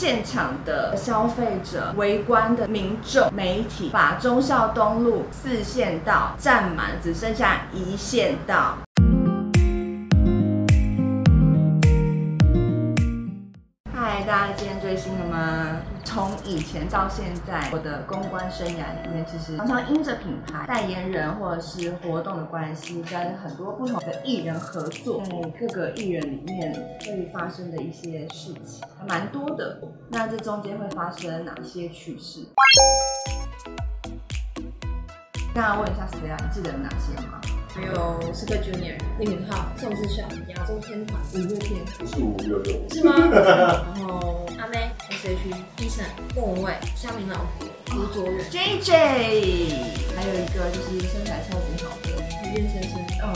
现场的消费者、围观的民众、媒体，把忠孝东路四线道占满，只剩下一线道。嗨，大家今天追星了吗？从以前到现在，我的公关生涯里面，其实常常因着品牌代言人或者是活动的关系，跟很多不同的艺人合作，在各个艺人里面会发生的一些事情，还蛮多的。那这中间会发生哪些趣事？那问一下 Stella，你记得有哪些吗？还有 Super Junior、李敏镐、宋智孝、亚洲天团、五月天，是五六六，是吗？然后阿妹、Eason、莫文蔚、夏明老婆、吴卓远、JJ，还有一个就是身材超级好的李燕先生。嗯，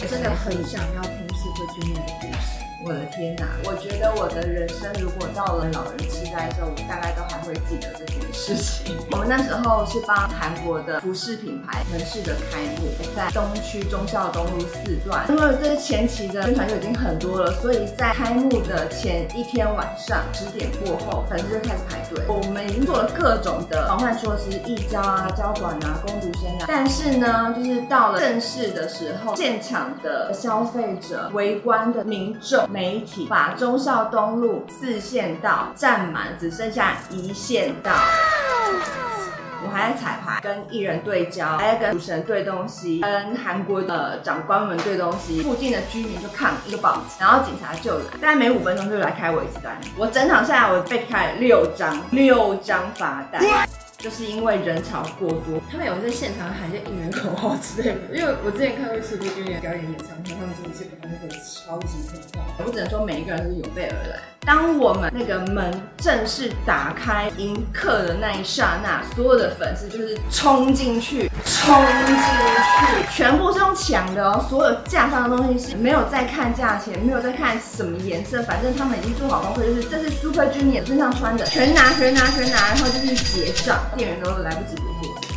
我真的很想要听 Super Junior 的故事。我的天哪！我觉得我的人生如果到了老人痴呆的时候，我大概都还会记得这件事情。我们那时候是帮韩国的服饰品牌门市的开幕，在东区忠孝东路四段。因为这前期的宣传就已经很多了，所以在开幕的前一天晚上十点过后，粉丝就开始排队。我们已经做了各种的防范措施，溢胶啊、胶管啊、攻读生啊。但是呢，就是到了正式的时候，现场的消费者、围观的民众。媒体把忠孝东路四线道占满，只剩下一线道。我还在彩排，跟艺人对焦，还在跟主持人对东西，跟韩国的长官们对东西。附近的居民就抗议，就报警，然后警察就来，大概每五分钟就来开我一次单。我整场下来，我被开了六张，六张罚单。就是因为人潮过多，他们有在现场喊一些应援口号之类的。因为我之前看过 Super Junior 表演演唱会，他们真的是把那个超级可怕。我只能说每一个人都是有备而来。当我们那个门正式打开迎客的那一刹那，所有的粉丝就是冲进去，冲进去，全讲的哦。所有架上的东西是没有在看价钱，没有在看什么颜色，反正他们已经做好功课，就是这是 Super Junior 身上穿的，全拿全拿全拿，然后就是结账，店员都来不及回复。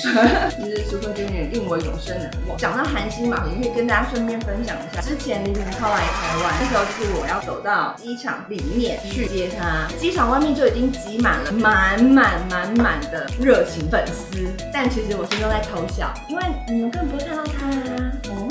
其实 Super Junior 令我永生难忘。讲到韩星嘛，也可以跟大家顺便分享一下。之前李敏镐来台湾，那时候就是我要走到机场里面去接他，机场外面就已经挤满了满满满满的热情粉丝。但其实我心中在偷笑，因为你们根本不会看到他啊，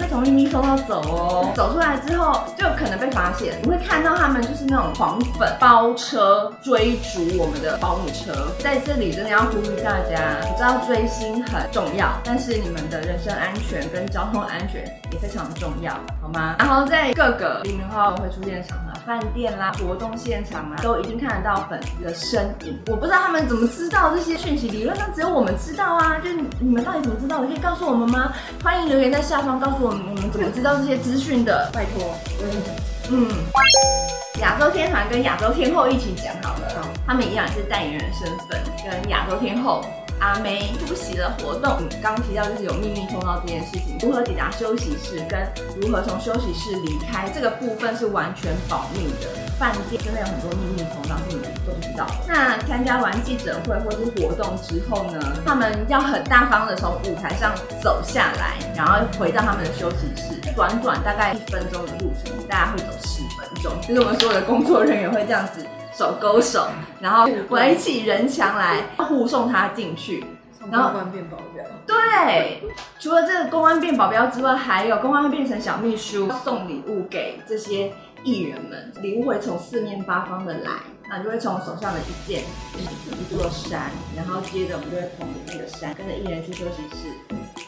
从秘密通道走哦。走出来之后，就可能被发现，你会看到他们就是那种黄粉包车追逐我们的保姆车。在这里真的要呼吁大家，我知道追星很重要，但是你们的人身安全跟交通安全也非常重要，好吗？然后在各个李明后会出现什么，饭店啦、活动现场啊，都一定看得到粉丝的身影。我不知道他们怎么知道这些讯息，理论上只有我们知道啊，就是你们到底怎么知道的？可以告诉我们吗？欢迎留言在下方告诉我们，我们怎么知道这些资讯的？拜托，嗯，亚洲天团跟亚洲天后一起讲好了，他们一样是代言人身份，跟亚洲天后阿梅出席的活动。刚提到就是有秘密通道这件事情，如何抵达休息室，跟如何从休息室离开，这个部分是完全保密的。饭店真的有很多秘密通道是你们都不知道的。那参加完记者会或是活动之后呢，他们要很大方的从舞台上走下来，然后回到他们的休息室，短短大概一分钟的路程，大家会走十分钟，就是我们所有的工作人员会这样子手勾手，然后围起人墙来护送他进去。然后公安变保镖。对，除了这个公安变保镖之外，还有公安会变成小秘书，送礼物给这些艺人们，礼物会从四面八方的来，那就会从手上的一件一座山，然后接着我们就会捧着那个山，跟着艺人去休息室，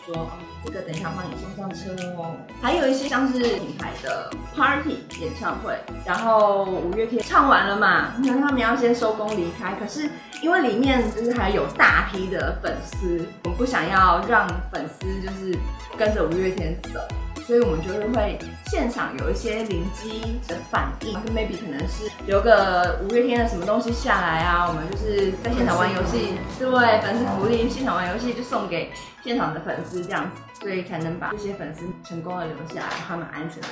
说这个等一下帮你送上车哦。还有一些像是品牌的 party 演唱会，然后五月天唱完了嘛，那他们要先收工离开，可是因为里面就是还有大批的粉丝，我不想要让粉丝就是跟着五月天走，所以我们就是会现场有一些灵机的反应。就，maybe 可能是留个五月天的什么东西下来啊，我们就是在现场玩游戏，对，粉丝福利，现场玩游戏就送给现场的粉丝这样子，所以才能把这些粉丝成功的留下来，他们安全的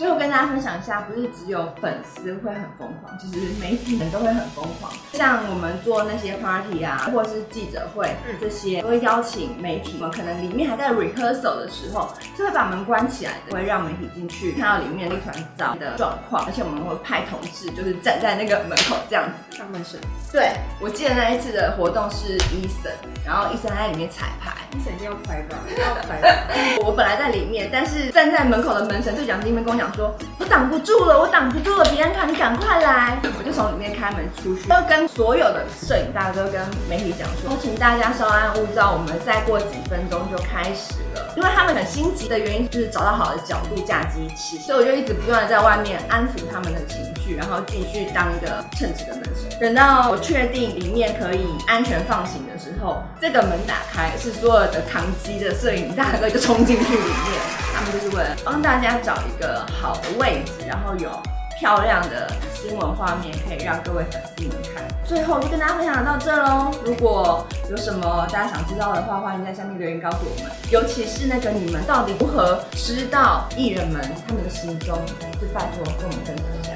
离开。最后跟大家分享一下，不是只有粉丝会很疯狂，其实媒体人都会很疯狂。像我们做那些 party 啊，或者是记者会这些，都会邀请媒体。我们可能里面还在 rehearsal 的时候，就会把门关起来的，会让媒体进去看到里面一团糟的状况。而且我们会派同事，就是站在那个门口这样子上半身。对，我记得那一次的活动是 Eason，，然后医生在里面彩排。医生一定要拍吧？要拍。我本来在里面，但是站在门口的门神就讲，那边跟我讲说，我挡不住了，我挡不住了，比安卡，你赶快来！我就从里面开门出去，要跟所有的摄影大哥跟媒体讲说，我请大家稍安勿躁，我们再过几分钟就开始了。因为他们很心急的原因就是找到好的角度架机器，所以我就一直不断的在外面安抚他们的情绪，然后继续当一个称职的门神。等到我确定里面可以安全放行的时候，这个门打开，是所有的扛机的摄影大哥就冲进去里面，他们就是为了帮大家找一个好的位置，然后有漂亮的新闻画面可以让各位粉丝们看。最后就跟大家分享到这喽，如果有什么大家想知道的话，欢迎在下面留言告诉我们。尤其是那个你们到底如何知道艺人们他们的行踪，就拜托跟我们分享一下。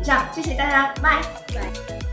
以上，谢谢大家，拜拜。